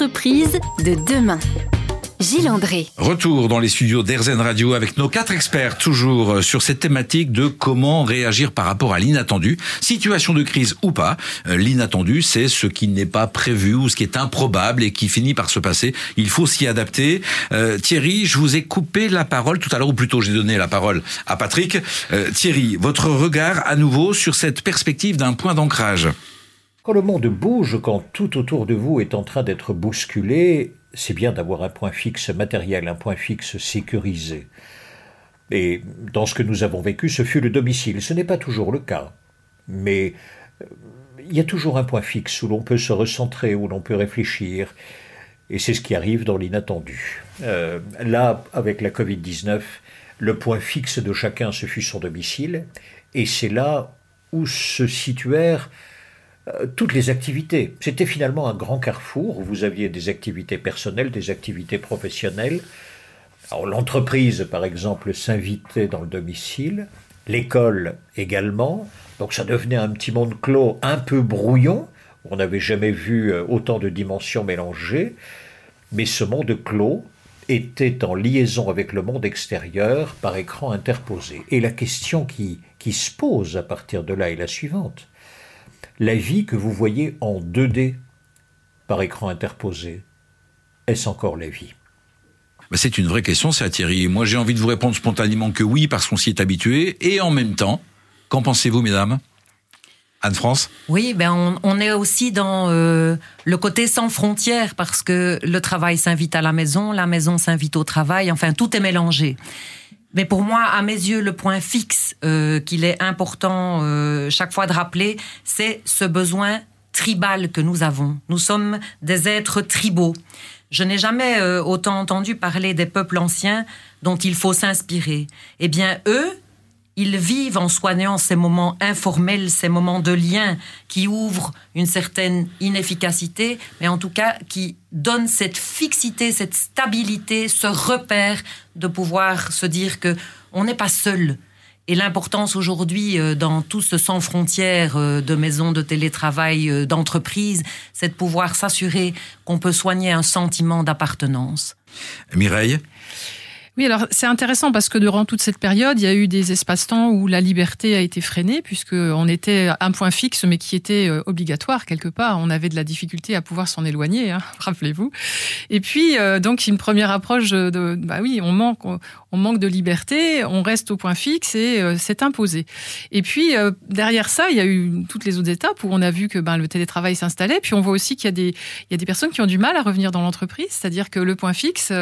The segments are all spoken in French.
L'entreprise de demain. Gilles André. Retour dans les studios d'Airzen Radio avec nos quatre experts, toujours sur cette thématique de comment réagir par rapport à l'inattendu, situation de crise ou pas. Euh, l'inattendu, c'est ce qui n'est pas prévu ou ce qui est improbable et qui finit par se passer. Il faut s'y adapter. Euh, Thierry, je vous ai coupé la parole tout à l'heure, ou plutôt j'ai donné la parole à Patrick. Euh, Thierry, votre regard à nouveau sur cette perspective d'un point d'ancrage. Quand le monde bouge, quand tout autour de vous est en train d'être bousculé, c'est bien d'avoir un point fixe matériel, un point fixe sécurisé. Et dans ce que nous avons vécu, ce fut le domicile. Ce n'est pas toujours le cas. Mais euh, il y a toujours un point fixe où l'on peut se recentrer, où l'on peut réfléchir. Et c'est ce qui arrive dans l'inattendu. Euh, là, avec la Covid-19, le point fixe de chacun, ce fut son domicile. Et c'est là où se situèrent toutes les activités. C'était finalement un grand carrefour où vous aviez des activités personnelles, des activités professionnelles. l'entreprise, par exemple, s'invitait dans le domicile, l'école également. Donc ça devenait un petit monde clos un peu brouillon. On n'avait jamais vu euh, autant de dimensions mélangées. Mais ce monde clos était en liaison avec le monde extérieur par écran interposé. Et la question qui, qui se pose à partir de là est la suivante la vie que vous voyez en 2D par écran interposé, est-ce encore la vie? Bah, c'est une vraie question, ça, Thierry. Moi, j'ai envie de vous répondre spontanément que oui, parce qu'on s'y est habitué. Et en même temps, qu'en pensez-vous, mesdames? Anne-France? Oui, ben on, est aussi dans euh, le côté sans frontières parce que le travail s'invite à la maison, la maison s'invite au travail, enfin tout est mélangé. Mais pour moi, à mes yeux, le point fixe euh, qu'il est important euh, chaque fois de rappeler, c'est ce besoin tribal que nous avons. Nous sommes des êtres tribaux. Je n'ai jamais euh, autant entendu parler des peuples anciens dont il faut s'inspirer. Eh bien, eux, ils vivent en soignant ces moments informels, ces moments de lien qui ouvrent une certaine inefficacité, mais en tout cas qui donnent cette fixité, cette stabilité, ce repère de pouvoir se dire que on n'est pas seul. Et l'importance aujourd'hui euh, dans tout ce sans frontières euh, de maisons de télétravail, euh, d'entreprises, c'est de pouvoir s'assurer qu'on peut soigner un sentiment d'appartenance. Mireille? Oui, alors c'est intéressant parce que durant toute cette période, il y a eu des espaces-temps où la liberté a été freinée, puisque on était un point fixe, mais qui était euh, obligatoire quelque part. On avait de la difficulté à pouvoir s'en éloigner, hein, rappelez-vous. Et puis, euh, donc, une première approche de, bah oui, on manque, on manque de liberté, on reste au point fixe et euh, c'est imposé. Et puis, derrière ça, il y a eu toutes les autres étapes où on a vu que ben, le télétravail s'installait. Puis on voit aussi qu'il y y a des personnes qui ont du mal à revenir dans l'entreprise, c'est-à-dire que le point fixe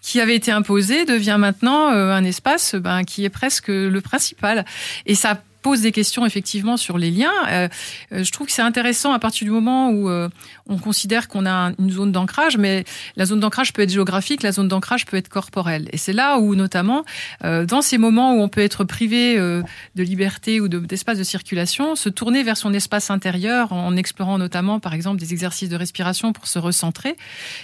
qui avait été imposé devient maintenant euh, un espace ben, qui est presque le principal. Et ça pose des questions effectivement sur les liens. Euh, euh, je trouve que c'est intéressant à partir du moment où euh, on considère qu'on a une zone d'ancrage, mais la zone d'ancrage peut être géographique, la zone d'ancrage peut être corporelle. Et c'est là où, notamment, dans ces moments où on peut être privé de liberté ou d'espace de, circulation, se tourner vers son espace intérieur en explorant notamment, par exemple, des exercices de respiration pour se recentrer,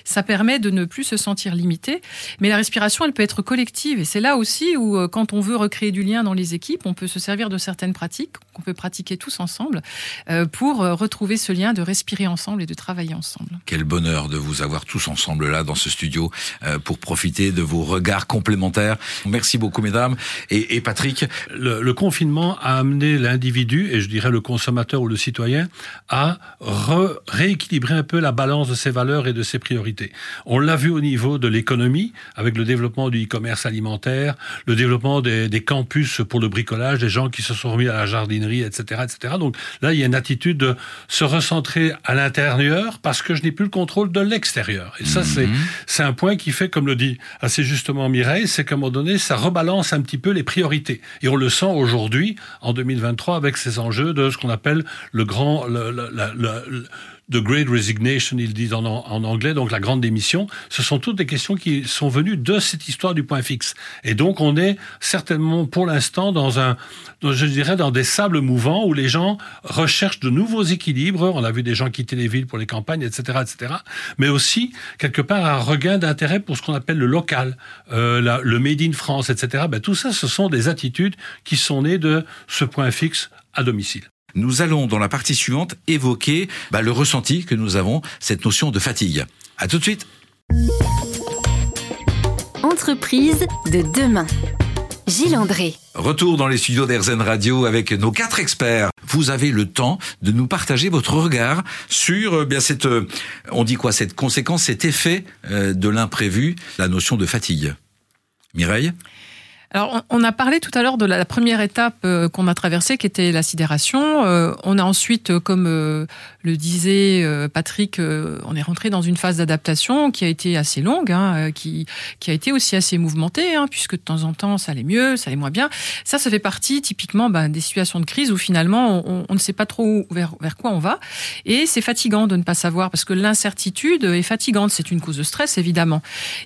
ça permet de ne plus se sentir limité. Mais la respiration, elle peut être collective. Et c'est là aussi où, quand on veut recréer du lien dans les équipes, on peut se servir de certaines pratiques qu'on peut pratiquer tous ensemble euh, pour euh, retrouver ce lien de respirer ensemble et de travailler ensemble. Quel bonheur de vous avoir tous ensemble là dans ce studio euh, pour profiter de vos regards complémentaires. Merci beaucoup mesdames. Et, Patrick le, confinement a amené l'individu, et je dirais le consommateur ou le citoyen, à rééquilibrer un peu la balance de ses valeurs et de ses priorités. On l'a vu au niveau de l'économie, avec le développement du e-commerce alimentaire, le développement des, des campus pour le bricolage, des gens qui se sont remis à la jardinerie, etc., etc. Donc là, il y a une attitude de se recentrer à l'intérieur parce que je n'ai plus le contrôle de l'extérieur. Et ça, c'est mhm. c'est un point qui fait, comme le dit assez justement Mireille, c'est qu'à un moment donné, ça rebalance un petit peu les priorités. Et on le sent aujourd'hui, en 2023, avec ces enjeux de ce qu'on appelle le grand, le, le, le, The Great Resignation, ils disent en, anglais, donc la grande démission, ce sont toutes des questions qui sont venues de cette histoire du point fixe. Et donc on est certainement pour l'instant dans un, je dirais, dans des sables mouvants où les gens recherchent de nouveaux équilibres. On a vu des gens quitter les villes pour les campagnes, etc., etc. Mais aussi quelque part un regain d'intérêt pour ce qu'on appelle le local, euh, le made in France, etc. Ben, tout ça, ce sont des attitudes qui sont nées de ce point fixe à domicile. Nous allons dans la partie suivante évoquer bah, le ressenti que nous avons, cette notion de fatigue. À tout de suite. Entreprise de demain. Gilles André. Retour dans les studios d'Airzen Radio avec nos quatre experts. Vous avez le temps de nous partager votre regard sur euh, bien cette, euh, on dit quoi, cette conséquence, cet effet euh, de l'imprévu, la notion de fatigue. Mireille? Alors, on a parlé tout à l'heure de la première étape euh, qu'on a traversée, qui était la sidération. Euh, on a ensuite, euh, comme le disait Patrick, on est rentré dans une phase d'adaptation qui a été assez longue, hein, qui, qui a été aussi assez mouvementée, hein, puisque de temps en temps, ça allait mieux, ça allait moins bien. Ça, ça fait partie typiquement ben, des situations de crise où finalement, on, ne sait pas trop vers, vers quoi on va. Et c'est fatigant de ne pas savoir, parce que l'incertitude est fatigante. C'est une cause de stress, évidemment.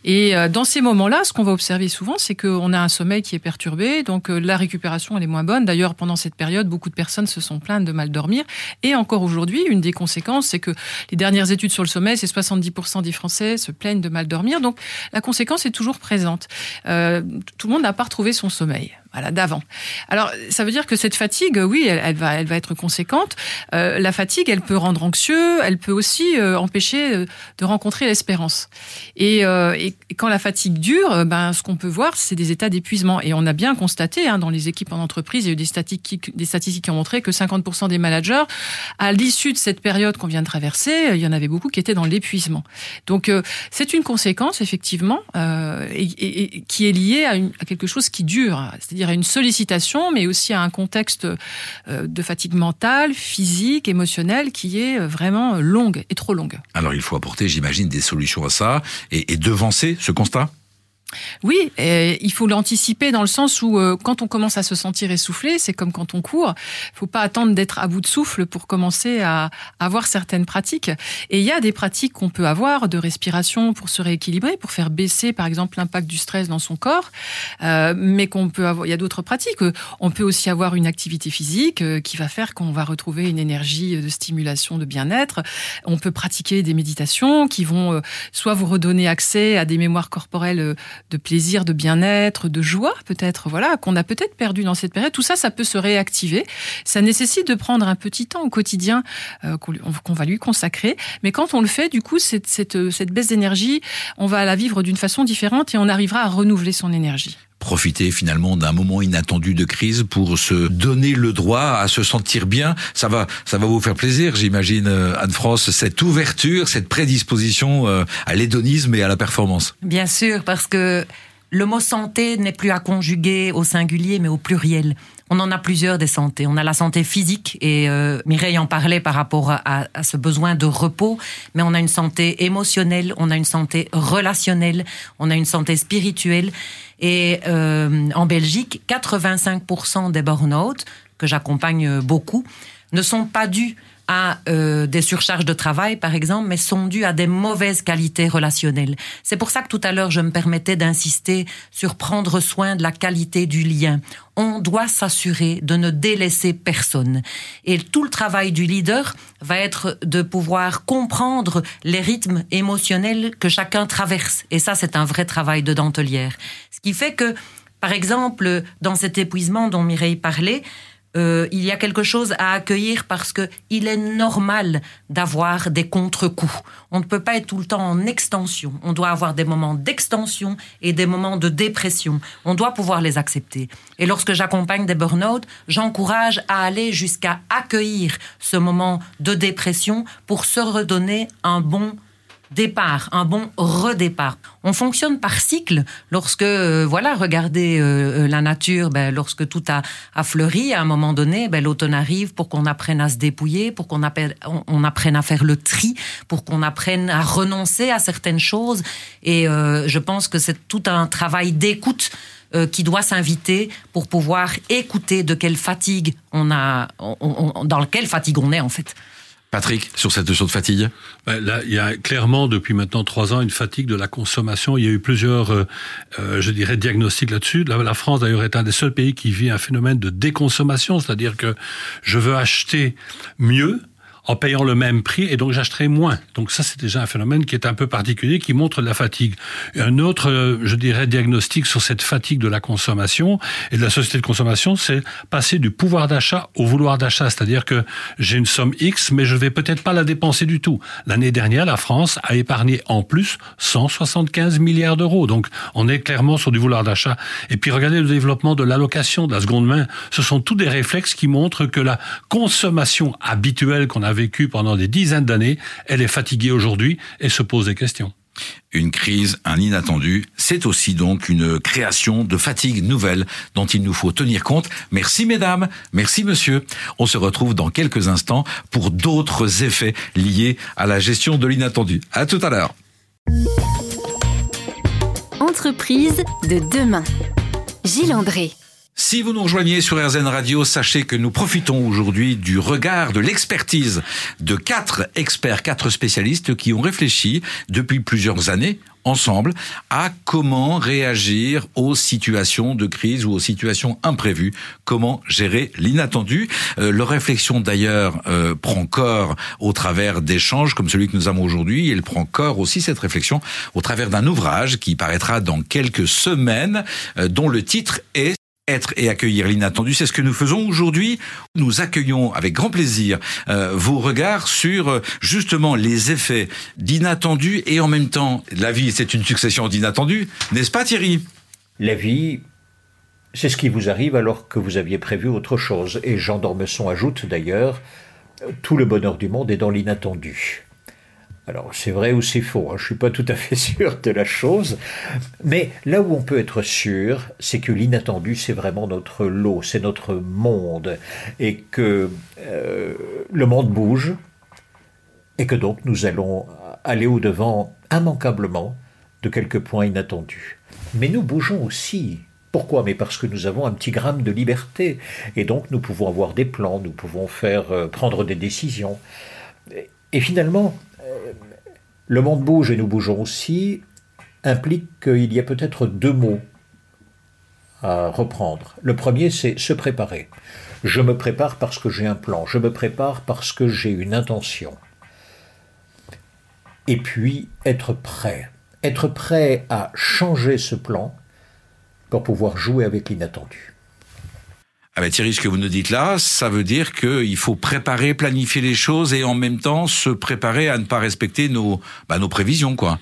Et dans ces moments-là, ce qu'on va observer souvent, c'est qu'on a un sommeil qui est perturbé, donc euh, la récupération elle est moins bonne. D'ailleurs, pendant cette période, beaucoup de personnes se sont plaintes de mal dormir. Et encore aujourd'hui, une des conséquences, c'est que les dernières études sur le sommeil, c'est 70% des Français se plaignent de mal dormir. Donc la conséquence est toujours présente. Euh, tout le monde n'a pas retrouvé son sommeil voilà, d'avant. Alors, ça veut dire que cette fatigue, oui, elle, va, elle va être conséquente. Euh, la fatigue, elle peut rendre anxieux, elle peut aussi euh, empêcher euh, de rencontrer l'espérance. Et, euh, et, quand la fatigue dure, ben, ce qu'on peut voir, c'est des états d'épuisement. Et on a bien constaté, hein, dans les équipes en entreprise, il y a eu des statistiques, des statistiques qui ont montré que 50% des managers, à l'issue de cette période qu'on vient de traverser, il y en avait beaucoup qui étaient dans l'épuisement. Donc, c'est une conséquence, effectivement, et, et, qui est liée à, une, à quelque chose qui dure. À une sollicitation, mais aussi à un contexte euh, de fatigue mentale, physique, émotionnelle, qui est euh, vraiment longue et trop longue. Alors il faut apporter, j'imagine, des solutions à ça et devancer ce constat? Oui, il faut l'anticiper dans le sens où euh, quand on commence à se sentir essoufflé, c'est comme quand on court. Il faut pas attendre d'être à bout de souffle pour commencer à avoir certaines pratiques. Et il y a des pratiques qu'on peut avoir de respiration pour se rééquilibrer, pour faire baisser par exemple l'impact du stress dans son corps. Euh, mais qu'on peut avoir, il y a d'autres pratiques. On peut aussi avoir une activité physique euh, qui va faire qu'on va retrouver une énergie de stimulation, de bien-être. On peut pratiquer des méditations qui vont soit vous redonner accès à des mémoires corporelles de plaisir, de bien-être, de joie peut-être, voilà, qu'on a peut-être perdu dans cette période. Tout ça, ça peut se réactiver. Ça nécessite de prendre un petit temps au quotidien euh, qu'on va lui consacrer. Mais quand on le fait, du coup, cette, cette, cette baisse d'énergie, on va la vivre d'une façon différente et on arrivera à renouveler son énergie profiter finalement d'un moment inattendu de crise pour se donner le droit à se sentir bien. Ça va, ça va vous faire plaisir, j'imagine, euh, Anne-France, cette ouverture, cette prédisposition euh, à l'hédonisme et à la performance. Bien sûr, parce que le mot santé n'est plus à conjuguer au singulier, mais au pluriel. On en a plusieurs des santé. On a la santé physique, et euh, Mireille en parlait par rapport à, ce besoin de repos, mais on a une santé émotionnelle, on a une santé relationnelle, on a une santé spirituelle. Et euh, en Belgique, 85% des burn-out, que j'accompagne beaucoup, ne sont pas dus à euh, des surcharges de travail, par exemple, mais sont dues à des mauvaises qualités relationnelles. C'est pour ça que tout à l'heure, je me permettais d'insister sur prendre soin de la qualité du lien. On doit s'assurer de ne délaisser personne. Et tout le travail du leader va être de pouvoir comprendre les rythmes émotionnels que chacun traverse. Et ça, c'est un vrai travail de dentelière. Ce qui fait que, par exemple, dans cet épuisement dont Mireille parlait, euh, il y a quelque chose à accueillir parce que il est normal d'avoir des contre-coups. On ne peut pas être tout le temps en extension. On doit avoir des moments d'extension et des moments de dépression. On doit pouvoir les accepter. Et lorsque j'accompagne des burn-out, j'encourage à aller jusqu'à accueillir ce moment de dépression pour se redonner un bon départ, un bon redépart. On fonctionne par cycle. Lorsque, euh, voilà, regardez euh, euh, la nature, ben, lorsque tout a, a, fleuri, à un moment donné, ben, l'automne arrive pour qu'on apprenne à se dépouiller, pour qu'on on, apprenne à faire le tri, pour qu'on apprenne à renoncer à certaines choses. Et je pense que c'est tout un travail d'écoute qui doit s'inviter pour pouvoir écouter de quelle fatigue on a, dans quelle fatigue on est en fait. Patrick, sur cette notion de fatigue Là, il y a clairement depuis maintenant trois ans une fatigue de la consommation. Il y a eu plusieurs, euh, euh je dirais, diagnostics là-dessus. La, France, d'ailleurs, est un des seuls pays qui vit un phénomène de déconsommation, c'est-à-dire que je veux acheter mieux, en payant le même prix et donc j'achèterai moins. Donc ça, c'est déjà un phénomène qui est un peu particulier, qui montre la fatigue. Un autre, euh, je dirais, diagnostic sur cette fatigue de la consommation et de la société de consommation, c'est passer du pouvoir d'achat au vouloir d'achat. C'est-à-dire que j'ai une somme X, mais je vais peut-être pas la dépenser du tout. L'année dernière, la France a épargné en plus 175 milliards d'euros. Donc on est clairement sur du vouloir d'achat. Et puis regardez le développement de l'allocation, de la seconde main. Ce sont tous des réflexes qui montrent que la consommation habituelle qu'on a vécue pendant des dizaines d'années, elle est fatiguée aujourd'hui et se pose des questions. Une crise, un inattendu, c'est aussi donc une création de fatigue nouvelle dont il nous faut tenir compte. Merci mesdames, merci monsieur. On se retrouve dans quelques instants pour d'autres effets liés à la gestion de l'inattendu. À tout à l'heure. Entreprise de demain. Gilles André. Si vous nous rejoignez sur RZN Radio, sachez que nous profitons aujourd'hui du regard, de l'expertise de quatre experts, quatre spécialistes qui ont réfléchi depuis plusieurs années ensemble à comment réagir aux situations de crise ou aux situations imprévues, comment gérer l'inattendu. Euh, leur réflexion d'ailleurs euh, prend corps au travers d'échanges comme celui que nous avons aujourd'hui. Elle prend corps aussi cette réflexion au travers d'un ouvrage qui paraîtra dans quelques semaines, euh, dont le titre est être et accueillir l'inattendu. C'est ce que nous faisons aujourd'hui. Nous accueillons avec grand plaisir euh, vos regards sur euh, justement les effets d'inattendu et en même temps, la vie, c'est une succession d'inattendus, n'est-ce pas Thierry? La vie, c'est ce qui vous arrive alors que vous aviez prévu autre chose. Et Jean d'Ormesson ajoute d'ailleurs, tout le bonheur du monde est dans l'inattendu. Alors c'est vrai ou c'est faux, hein, je ne suis pas tout à fait sûr de la chose, mais là où on peut être sûr, c'est que l'inattendu, c'est vraiment notre lot, c'est notre monde, et que euh, le monde bouge, et que donc nous allons aller au-devant immanquablement de quelques points inattendus. Mais nous bougeons aussi. Pourquoi? Mais parce que nous avons un petit gramme de liberté, et donc nous pouvons avoir des plans, nous pouvons faire euh, prendre des décisions. Et finalement, le monde bouge et nous bougeons aussi implique qu'il y a peut-être deux mots à reprendre. Le premier, c'est se préparer. Je me prépare parce que j'ai un plan, je me prépare parce que j'ai une intention. Et puis, être prêt. Être prêt à changer ce plan pour pouvoir jouer avec l'inattendu. Ah ben Thierry, ce que vous nous dites là, ça veut dire qu'il faut préparer, planifier les choses et en même temps se préparer à ne pas respecter nos, bah, nos prévisions, quoi.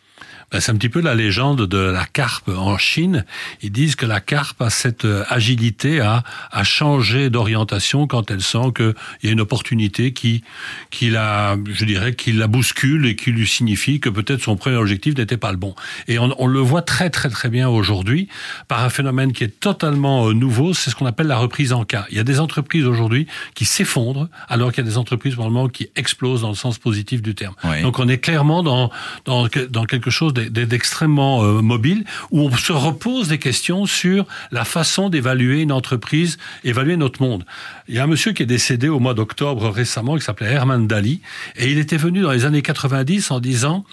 Ben, c'est un petit peu la légende de la carpe en Chine. Ils disent que la carpe a cette euh, agilité à, à changer d'orientation quand elle sent qu'il y a une opportunité qui, qui la, je dirais, qui la bouscule et qui lui signifie que peut-être son premier objectif n'était pas le bon. Et on, on, le voit très très très bien aujourd'hui par un phénomène qui est totalement euh, nouveau, c'est ce qu'on appelle la reprise en cas. Il y a des entreprises aujourd'hui qui s'effondrent alors qu'il y a des entreprises normalement qui explosent dans le sens positif du terme. Oui. Donc on est clairement dans, dans, dans quelque chose d'extrêmement euh, mobile, où on se repose des questions sur la façon d'évaluer une entreprise, évaluer notre monde. Il y a un monsieur qui est décédé au mois d'octobre récemment, qui s'appelait Herman Daly, et il était venu dans les années 90 en disant,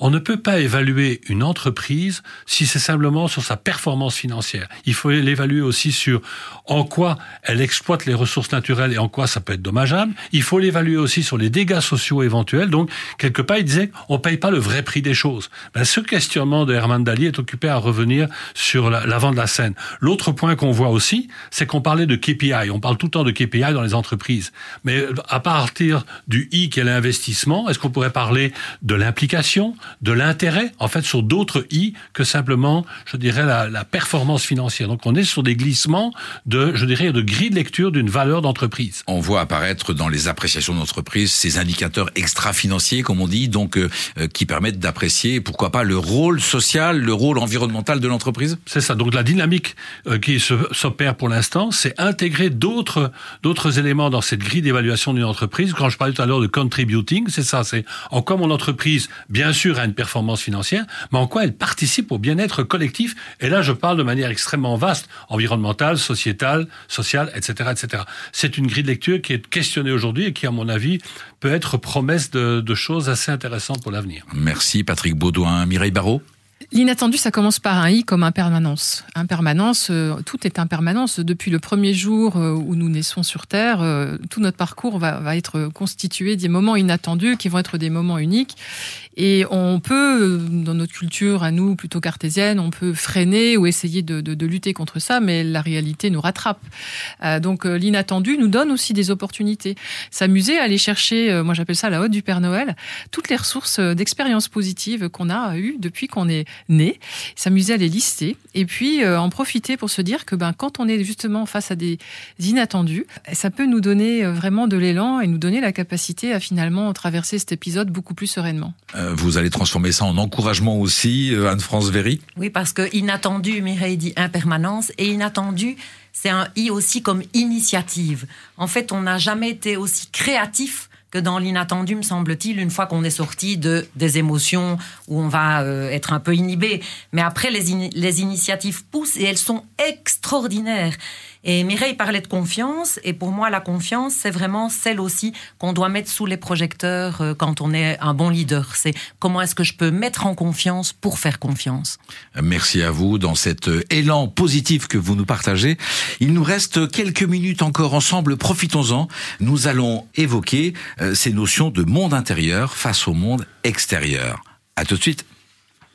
on ne peut pas évaluer une entreprise si c'est simplement sur sa performance financière. Il faut l'évaluer aussi sur en quoi elle exploite les ressources naturelles et en quoi ça peut être dommageable. Il faut l'évaluer aussi sur les dégâts sociaux éventuels. Donc, quelque part, il disait, on paye pas le vrai prix des choses. Ben, ce questionnement de Herman Daly est occupé à revenir sur l'avant de la scène. L'autre point qu'on voit aussi, c'est qu'on parlait de KPI. On parle tout le temps de KPI dans les entreprises. Mais à partir du I qui est l'investissement, est-ce qu'on pourrait parler de l'implication, de l'intérêt, en fait, sur d'autres I que simplement, je dirais, la, performance financière? Donc on est sur des glissements de, je dirais, de grille de lecture d'une valeur d'entreprise. On voit apparaître dans les appréciations d'entreprise ces indicateurs extra-financiers, comme on dit, donc euh, qui permettent d'apprécier, pourquoi pas, le rôle social, le rôle environnemental de l'entreprise? C'est ça. Donc la dynamique euh, qui s'opère pour l'instant, c'est intégrer d'autres d'autres éléments dans cette grille d'évaluation d'une entreprise. Quand je parlais tout à l'heure de contributing, c'est ça. C'est en quoi mon entreprise, bien sûr, a une performance financière, mais en quoi elle participe au bien-être collectif. Et là, je parle de manière extrêmement vaste, environnementale, sociétale, sociale, etc., etc. C'est une grille de lecture qui est questionnée aujourd'hui et qui, à mon avis, peut être promesse de, de choses assez intéressantes pour l'avenir. Merci Patrick Baudouin. Mireille Barrault? L'inattendu, ça commence par un i comme impermanence. Impermanence, euh, tout est impermanence. Depuis le premier jour euh, où nous naissons sur Terre, euh, tout notre parcours va, va, être constitué des moments inattendus qui vont être des moments uniques. Et on peut, dans notre culture à nous, plutôt cartésienne, on peut freiner ou essayer de, lutter contre ça, mais la réalité nous rattrape. donc l'inattendu nous donne aussi des opportunités. S'amuser à aller chercher, moi j'appelle ça la haute du Père Noël, toutes les ressources d'expériences positives qu'on a eues depuis qu'on est né, s'amuser à les lister et puis euh, en profiter pour se dire que ben, quand on est justement face à des inattendus, ça peut nous donner euh, vraiment de l'élan et nous donner la capacité à finalement traverser cet épisode beaucoup plus sereinement. Euh, vous allez transformer ça en encouragement aussi, Anne-France Véry? Oui, parce que inattendu, Mireille dit impermanence, et inattendu, c'est un i aussi comme initiative. En fait, on n'a jamais été aussi créatif que dans l'inattendu, me semble-t-il, une fois qu'on est sorti de des émotions où on va euh, être un peu inhibé. Mais après, les, les initiatives poussent et elles sont extraordinaires. Et Mireille parlait de confiance, et pour moi, la confiance, c'est vraiment celle aussi qu'on doit mettre sous les projecteurs euh, quand on est un bon leader. C'est comment est-ce que je peux mettre en confiance pour faire confiance. Merci à vous dans cet euh, élan positif que vous nous partagez. Il nous reste quelques minutes encore ensemble, profitons-en. Nous allons évoquer ces notions de monde intérieur face au monde extérieur. À tout de suite.